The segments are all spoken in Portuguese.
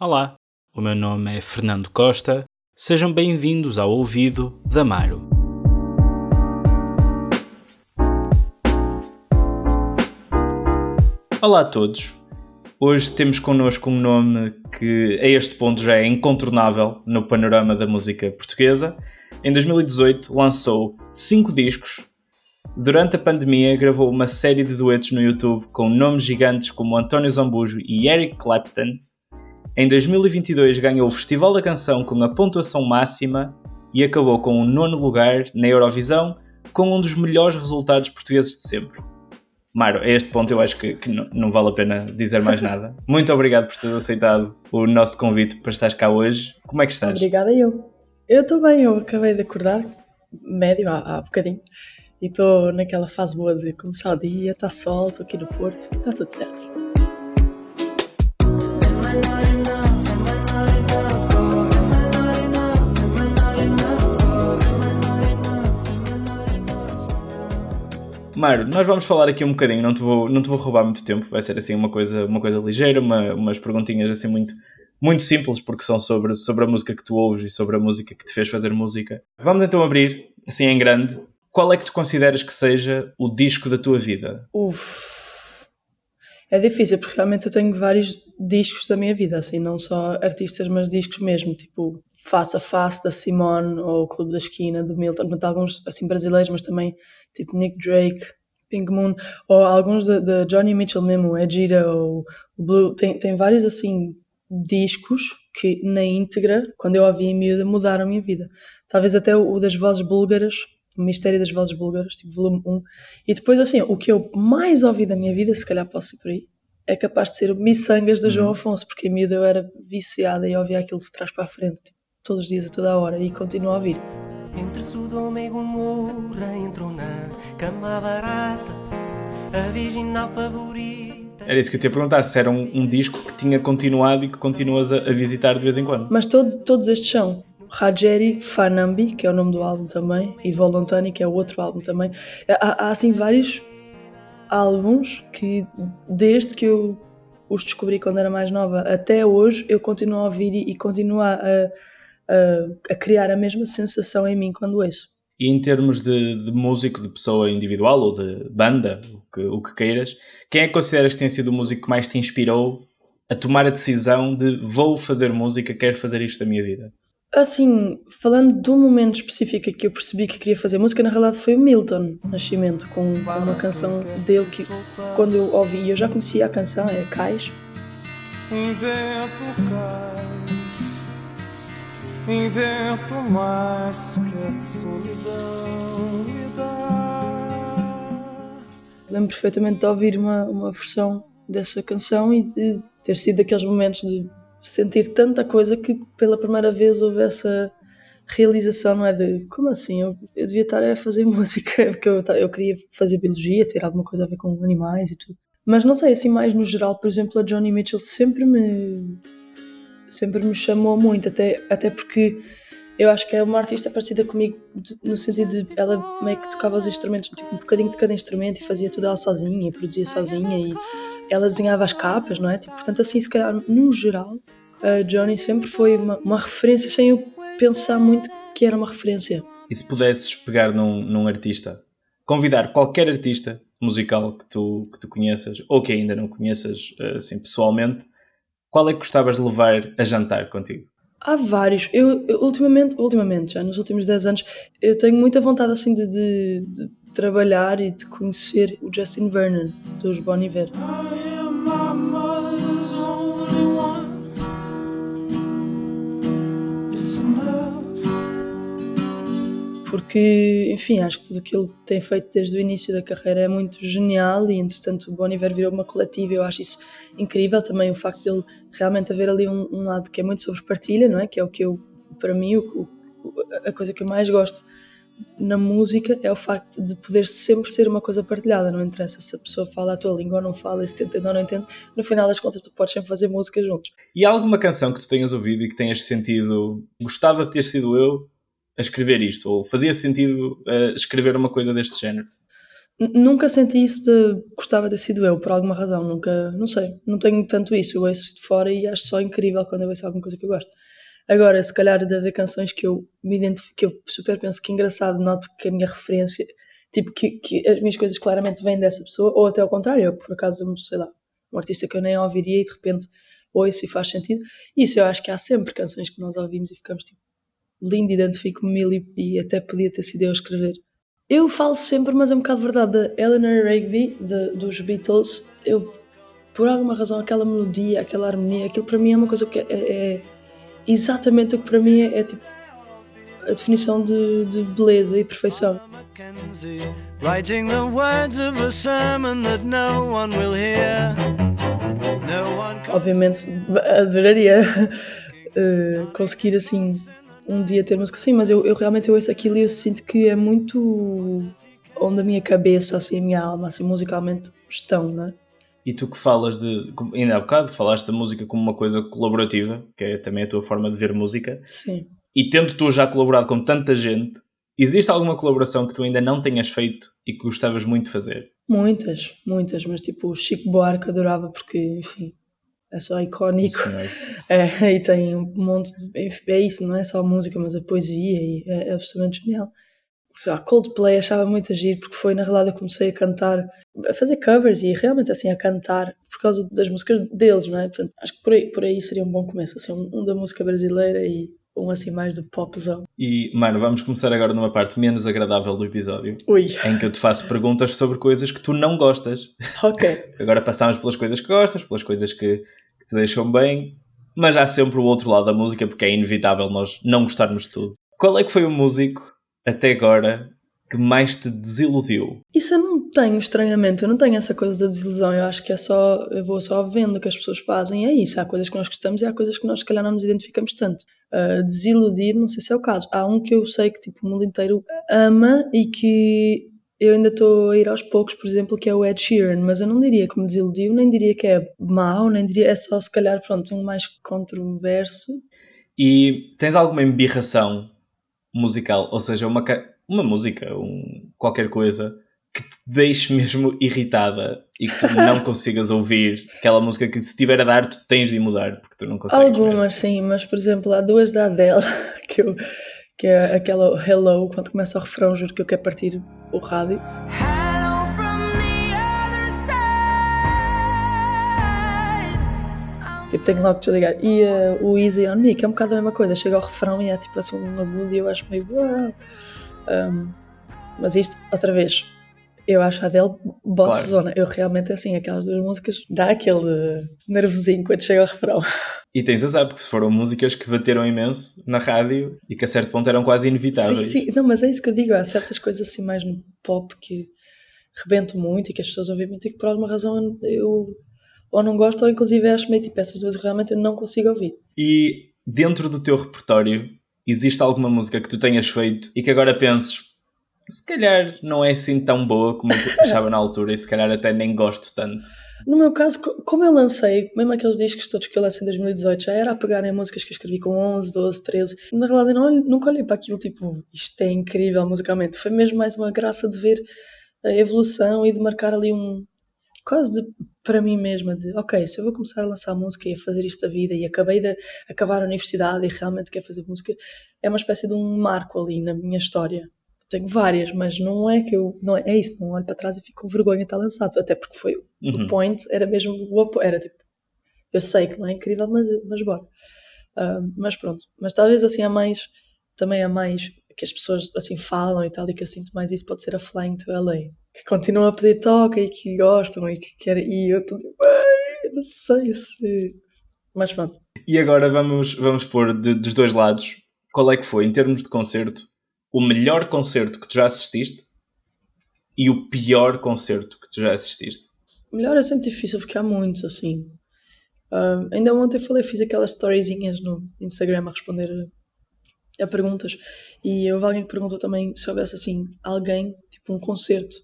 Olá, o meu nome é Fernando Costa. Sejam bem-vindos ao ouvido da Maro. Olá a todos. Hoje temos connosco um nome que a este ponto já é incontornável no panorama da música portuguesa. Em 2018 lançou cinco discos. Durante a pandemia gravou uma série de duetos no YouTube com nomes gigantes como António Zambujo e Eric Clapton. Em 2022 ganhou o Festival da Canção com a pontuação máxima e acabou com o nono lugar na Eurovisão com um dos melhores resultados portugueses de sempre. Maro, a este ponto eu acho que, que não, não, vale a pena dizer mais nada. Muito obrigado por teres aceitado o nosso convite para estar cá hoje. Como é que estás? Obrigada eu. Eu estou bem, eu acabei de acordar, médio, há, há bocadinho, e estou naquela fase boa de começar o dia, está sol, estou aqui no Porto, está tudo certo. Mário, nós vamos falar aqui um bocadinho, não te vou, não te vou roubar muito tempo, vai ser assim uma coisa, uma coisa ligeira, uma, umas perguntinhas assim muito, muito simples, porque são sobre, sobre a música que tu ouves e sobre a música que te fez fazer música. Vamos então abrir, assim em grande, qual é que tu consideras que seja o disco da tua vida? Uf, é difícil, porque realmente eu tenho vários discos da minha vida, assim, não só artistas, mas discos mesmo, tipo Face a Face da Simone ou Clube da Esquina do Milton, portanto, alguns assim brasileiros, mas também tipo Nick Drake, Pink Moon, ou alguns de, Johnny Mitchell mesmo, o Gira ou Blue, tem, tem vários assim discos que na íntegra, quando eu ouvi em miúda, mudaram a minha vida. Talvez até o, o das vozes búlgaras, Mistério das Vozes Búlgaras, tipo volume 1. E depois assim, o que eu mais ouvi da minha vida, se calhar posso ir por aí, é capaz de ser o Missangas do João uhum. Afonso, porque em miúda eu era viciada e ouvia aquilo de trás para a frente, tipo, todos os dias, a toda a hora, e continuo a ouvir. Entre Sodoma e Gomorra entrou na cama barata a virginal favorita. Era isso que eu te ia perguntar, se era um, um disco que tinha continuado e que continuas a, a, visitar de vez em quando. Mas todo, todos estes são. Rajeri Fanambi, que é o nome do álbum também, e Volontani, que é o outro álbum também. Há, há assim vários álbuns que desde que eu os descobri quando era mais nova até hoje eu continuo a ouvir e, e continuo a, a, a, criar a mesma sensação em mim quando ouço. E em termos de, de músico, de pessoa individual ou de banda, o que, o que queiras, quem é que consideras que tem sido o músico que mais te inspirou a tomar a decisão de vou fazer música, quero fazer isto da minha vida? Assim, falando de um momento específico que eu percebi que queria fazer música, na realidade foi o Milton Nascimento, com, com uma canção dele que quando eu ouvi, eu já conhecia a canção, é Cais. Invento cais, invento mais que a solidão me dá. Lembro perfeitamente de ouvir uma, uma versão dessa canção e de ter sido daqueles momentos de sentir tanta coisa que pela primeira vez houve essa realização, não é? De como assim? Eu, eu devia estar a fazer música, porque eu, eu queria fazer biologia, ter alguma coisa a ver com animais e tudo. Mas não sei, assim, mais no geral, por exemplo, a Johnny Mitchell sempre me sempre me chamou muito, até, até porque eu acho que é uma artista parecida comigo no sentido de ela meio que tocava os instrumentos, tipo um bocadinho de cada instrumento e fazia tudo ela sozinha e produzia sozinha e ela desenhava as capas, não é? Tipo, portanto, assim, se calhar, no geral, a Johnny sempre foi uma, uma referência sem eu pensar muito que era uma referência. E se pudesses pegar num, num artista, convidar qualquer artista musical que tu, que tu conheças ou que ainda não conheças assim pessoalmente, qual é que gostavas de levar a jantar contigo? Há vários. Eu, eu, ultimamente, ultimamente, já nos últimos 10 anos, eu tenho muita vontade assim de, de, de trabalhar e de conhecer o Justin Vernon dos Bon Iver. Porque, enfim, acho que tudo aquilo que tem feito desde o início da carreira é muito genial e, entretanto, o Bon Iver virou uma coletiva eu acho isso incrível. Também o facto dele realmente haver ali um, um, lado que é muito sobre partilha, não é? Que é o que eu, para mim, o, a coisa que eu mais gosto na música é o facto de poder sempre ser uma coisa partilhada, não interessa se a pessoa fala a tua língua ou não fala, se te entende ou não entende, no final das contas tu podes sempre fazer música juntos. E há alguma canção que tu tenhas ouvido e que tenhas sentido, gostava de ter sido eu a escrever isto? Ou fazia sentido uh, escrever uma coisa deste género? nunca senti isso de gostava de ter sido eu, por alguma razão. Nunca, não sei, não tenho tanto isso. Eu ouço de fora e acho só incrível quando eu ouço alguma coisa que eu gosto. Agora, se calhar de haver canções que eu me identifico, que eu super penso que engraçado, noto que a minha referência, tipo, que, que as minhas coisas claramente vêm dessa pessoa, ou até ao contrário, eu, por acaso, sei lá, um artista que eu nem ouviria e de repente ouço e faz sentido. Isso eu acho que há sempre canções que nós ouvimos e ficamos tipo, lindo, identifico-me e, e até podia ter sido eu a escrever. Eu falo sempre, mas é um bocado verdade, da Eleanor Rigby, de, dos Beatles. Eu, por alguma razão, aquela melodia, aquela harmonia, aquilo para mim é uma coisa que é, é exatamente o que para mim é, é tipo a definição de, de beleza e perfeição. Obviamente adoraria uh, conseguir assim um dia ter música assim, mas eu, eu realmente eu ouço aquilo e eu sinto que é muito onde a minha cabeça, assim, a minha alma, assim, musicalmente estão, não é? E tu que falas de, ainda há bocado, falaste da música como uma coisa colaborativa, que é também a tua forma de ver música. Sim. E tendo tu já colaborado com tanta gente, existe alguma colaboração que tu ainda não tenhas feito e que gostavas muito de fazer? Muitas, muitas, mas tipo o Chico Buarque adorava porque, enfim, é só icónico. É, e tem um monte de. É isso, não é só a música, mas a poesia e é, é absolutamente genial. A Coldplay achava muito agir porque foi na realidade eu comecei a cantar, a fazer covers e realmente assim a cantar por causa das músicas deles, não é? Portanto, acho que por aí, por aí seria um bom começo, assim, um, um da música brasileira e um assim mais de popzão. E, mano, vamos começar agora numa parte menos agradável do episódio. Ui. Em que eu te faço perguntas sobre coisas que tu não gostas. Ok. agora passamos pelas coisas que gostas, pelas coisas que te deixam bem, mas há sempre o outro lado da música porque é inevitável nós não gostarmos de tudo. Qual é que foi o músico, até agora, que mais te desiludiu? Isso eu não tenho, estranhamente. Eu não tenho essa coisa da desilusão. Eu acho que é só. Eu vou só vendo o que as pessoas fazem. É isso. Há coisas que nós gostamos e há coisas que nós, se calhar, não nos identificamos tanto. Uh, desiludir, não sei se é o caso. Há um que eu sei que tipo, o mundo inteiro ama e que eu ainda estou a ir aos poucos, por exemplo, que é o Ed Sheeran, mas eu não diria que me desiludiu, nem diria que é mau, nem diria. É só, se calhar, pronto, um mais controverso. E tens alguma embirração musical? Ou seja, uma uma música, um, qualquer coisa que te deixe mesmo irritada e que tu não consigas ouvir aquela música que se estiver a dar tu tens de mudar porque tu não consegues. Algumas mesmo. sim, mas por exemplo há duas da Adele que, eu, que é aquela Hello, quando começa o refrão juro que eu quero partir o rádio. Tipo, tenho logo de desligar. E uh, o Easy on Me, que é um bocado a mesma coisa. Chega ao refrão e é tipo assim um agudo e eu acho meio. Um, mas isto, outra vez, eu acho a dele boss claro. Eu realmente, assim, aquelas duas músicas, dá aquele nervosinho quando chega ao refrão. E tens azar, porque foram músicas que bateram imenso na rádio e que a certo ponto eram quase inevitáveis. Sim, sim. Não, mas é isso que eu digo. Há certas coisas assim mais no pop que rebentam muito e que as pessoas ouvem muito e que por alguma razão eu ou não gosto ou inclusive acho meio tipo essas duas realmente eu não consigo ouvir. E dentro do teu repertório existe alguma música que tu tenhas feito e que agora penses se calhar não é assim tão boa como eu achava na altura e se calhar até nem gosto tanto. No meu caso, como eu lancei, mesmo aqueles discos todos que eu lancei em 2018, já era a pegar em músicas que eu escrevi com 11, 12, 13. Na realidade, não, nunca olhei para aquilo tipo, isto é incrível musicalmente. Foi mesmo mais uma graça de ver a evolução e de marcar ali um, quase de, para mim mesma de ok, se eu vou começar a lançar música e a fazer isto da vida e acabei de acabar a universidade e realmente quero fazer música, é uma espécie de um marco ali na minha história. Tenho várias, mas não é que eu. Não é, é isso, não olho para trás e fico com vergonha de estar lançado. Até porque foi uhum. o point, era mesmo o. Era tipo, eu sei que não é incrível, mas, mas bora. Uh, mas pronto. Mas talvez assim a mais, também a mais que as pessoas assim falam e tal, e que eu sinto mais isso pode ser a Flying to LA que continuam a pedir toca e que gostam e que querem. E eu estou tipo, não sei se. Mas pronto. E agora vamos, vamos pôr de, dos dois lados. Qual é que foi, em termos de concerto, o melhor concerto que tu já assististe e o pior concerto que tu já assististe? Melhor é sempre difícil porque há muitos, assim. Uh, ainda ontem falei, fiz aquelas storyzinhas no Instagram a responder a, perguntas e houve alguém que perguntou também se houvesse assim alguém, tipo um concerto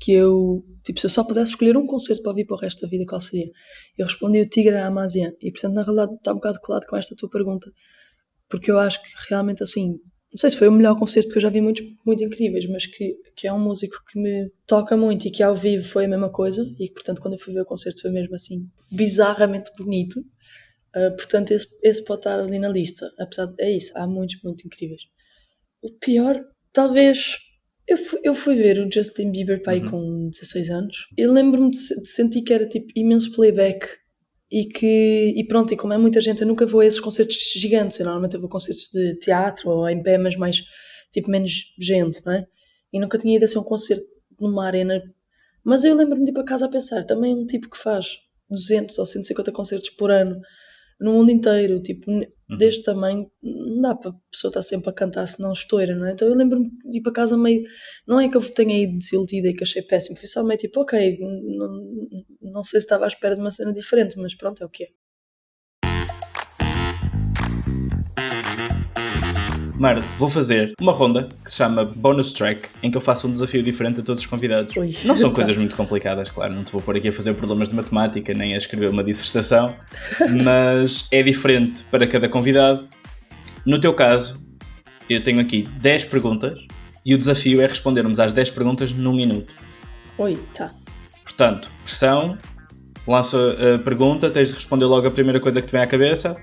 que eu, tipo, se eu só pudesse escolher um concerto para ouvir para o resto da vida, qual seria? Eu respondi o Tigre Amazia. E, portanto, na realidade está um bocado colado com esta tua pergunta. Porque eu acho que realmente, assim, não sei se foi o melhor concerto, porque eu já vi muitos muito incríveis, mas que, que é um músico que me toca muito e que ao vivo foi a mesma coisa, e que, portanto, quando eu fui ver o concerto foi mesmo assim, bizarramente bonito. Uh, portanto, esse, esse pode estar ali na lista. Apesar de, é isso, há muitos muito incríveis. O pior, talvez. Eu fui, eu fui ver o Justin Bieber pai uhum. com 16 anos. Eu lembro-me de, de sentir que era tipo imenso playback e que e pronto, e como é muita gente, eu nunca vou a esses concertos gigantes, eu normalmente eu vou a concertos de teatro ou em pé, mas mais tipo menos gente, não é? E nunca tinha ido a ser um concerto numa arena, mas eu lembro-me de ir para casa a pensar, também um tipo que faz 200 ou 150 concertos por ano no mundo inteiro, tipo, uhum. deste tamanho, não dá para a pessoa estar sempre a cantar se não estoura, não é? Então eu lembro-me de ir para casa meio, não é que eu tenha ido desiludida e que achei péssimo, foi só meio tipo, ok, não, não sei se estava à espera de uma cena diferente, mas pronto, é o que é. Mar, vou fazer uma ronda que se chama Bonus Track, em que eu faço um desafio diferente a todos os convidados. Ui, não são coisas muito complicadas, claro, não te vou pôr aqui a fazer problemas de matemática nem a escrever uma dissertação, mas é diferente para cada convidado. No teu caso, eu tenho aqui 10 perguntas e o desafio é respondermos às 10 perguntas num minuto. Oi, tá. Portanto, pressão, lanço a pergunta, tens de responder logo a primeira coisa que te vem à cabeça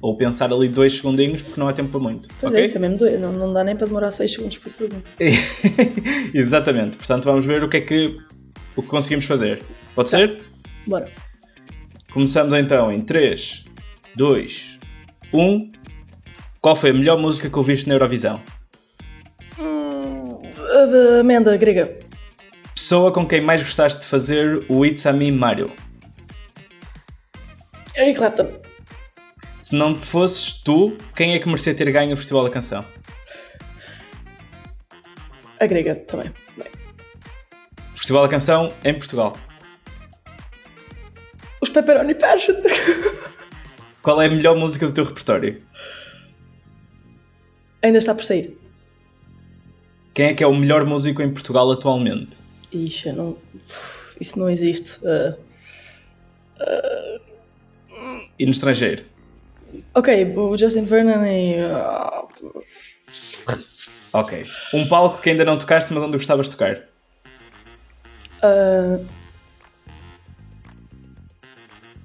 ou pensar ali dois segundinhos porque não há tempo para muito. Pois okay? é, isso é mesmo doido, não, não dá nem para demorar seis segundos por pergunta. Exatamente, portanto vamos ver o que é que, o que conseguimos fazer. Pode tá. ser? Bora. Começamos então em 3, 2, 1. Qual foi a melhor música que ouviste na Eurovisão? Hum, a da amenda grega. Pessoa com quem mais gostaste de fazer o It's a Me Mario? Eric Clapton. Se não fosses tu, quem é que merecia ter ganho o Festival da Canção? A grega também. Bem. Festival da Canção em Portugal. Os Pepperoni Passion. Qual é a melhor música do teu repertório? Ainda está por sair. Quem é que é o melhor músico em Portugal atualmente? Ixi, não... isso não existe. Uh... Uh... E no estrangeiro? Ok, o Justin Vernon e. Ok. Um palco que ainda não tocaste, mas onde gostavas de tocar? Uh...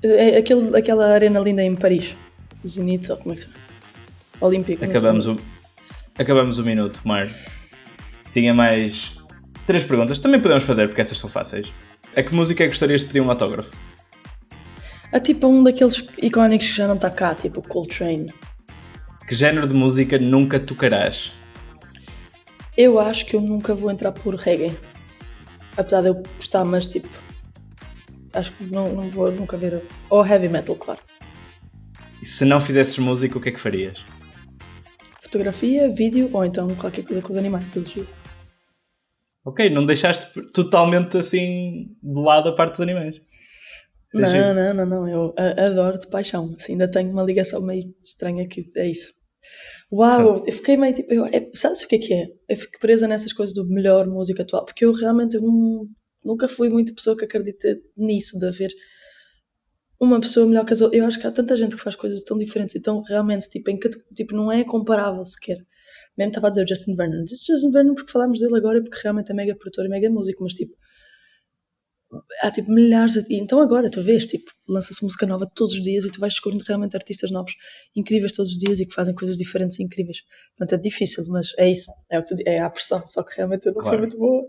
É aquele, aquela arena linda em Paris. Zenit, ou como é que se chama? Olímpico. Acabamos o, acabamos o minuto, Mar. Tinha mais três perguntas. Também podemos fazer, porque essas são fáceis. A que música é que gostarias de pedir um autógrafo? É tipo um daqueles icónicos que já não está cá, tipo Coltrane. Que género de música nunca tocarás? Eu acho que eu nunca vou entrar por reggae. Apesar de eu gostar, mas tipo. Acho que não, não vou nunca ver. Ou heavy metal, claro. E se não fizesses música, o que é que farias? Fotografia, vídeo ou então qualquer coisa com os animais, pelo jeito. Ok, não deixaste totalmente assim de lado a parte dos animais. Não, não, não, não, eu adoro de paixão. Assim, ainda tenho uma ligação meio estranha que é isso. Uau, tá. eu fiquei meio tipo. Eu, é, sabes o que é que é? Eu fico presa nessas coisas do melhor música atual, porque eu realmente eu não, nunca fui muita pessoa que acredita nisso, de haver uma pessoa melhor que as outras. Eu acho que há tanta gente que faz coisas tão diferentes, então realmente, tipo, em que, tipo não é comparável sequer. Mesmo estava a dizer o Justin Vernon. Justin Vernon porque falámos dele agora, porque realmente é mega produtor e mega músico, mas tipo há tipo milhares de... então agora tu vês tipo lança-se música nova todos os dias e tu vais descobrindo realmente artistas novos incríveis todos os dias e que fazem coisas diferentes e incríveis portanto é difícil mas é isso é, o que tu, é a pressão só que realmente não claro. foi muito boa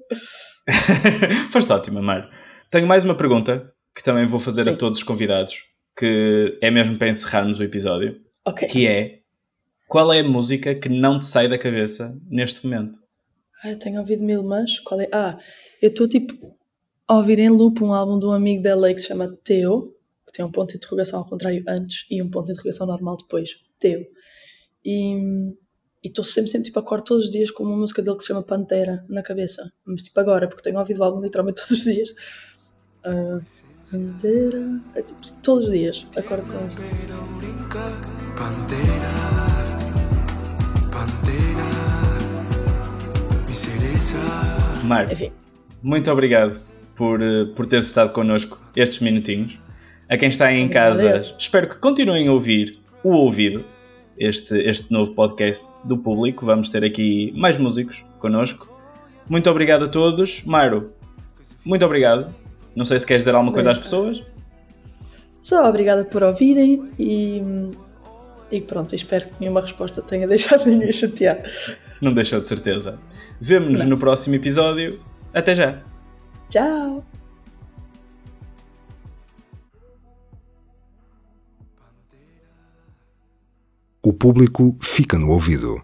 foste ótima Mar tenho mais uma pergunta que também vou fazer Sim. a todos os convidados que é mesmo para encerrarmos o episódio okay. que é qual é a música que não te sai da cabeça neste momento ah, eu tenho ouvido mil mas qual é ah eu estou tipo a ouvir em loop um álbum de um amigo dela que se chama Teo, que tem um ponto de interrogação ao contrário antes e um ponto de interrogação normal depois, Teo. E estou sempre, sempre, tipo, acordo todos os dias com uma música dele que se chama Pantera na cabeça. Mas tipo agora, porque tenho ouvido o álbum literalmente todos os dias. Uh, Pantera. É, tipo, todos os dias acordo com isto. Pantera. Pantera. Mar, Enfim. muito obrigado por, eh, por ter estado connosco estes minutinhos. A quem está aí em casa, espero que continuem a ouvir o ouvido. este, este novo podcast do público. Vamos ter aqui mais músicos connosco. Muito obrigado a todos. Mairo, muito obrigado. Não sei se queres dizer alguma coisa às pessoas. Só obrigada por ouvirem e, e pronto, espero que nenhuma resposta tenha deixado ninguém chateado. Não deixou de certeza. Vemo-nos no próximo episódio. Até já. Tchau. O público fica no ouvido.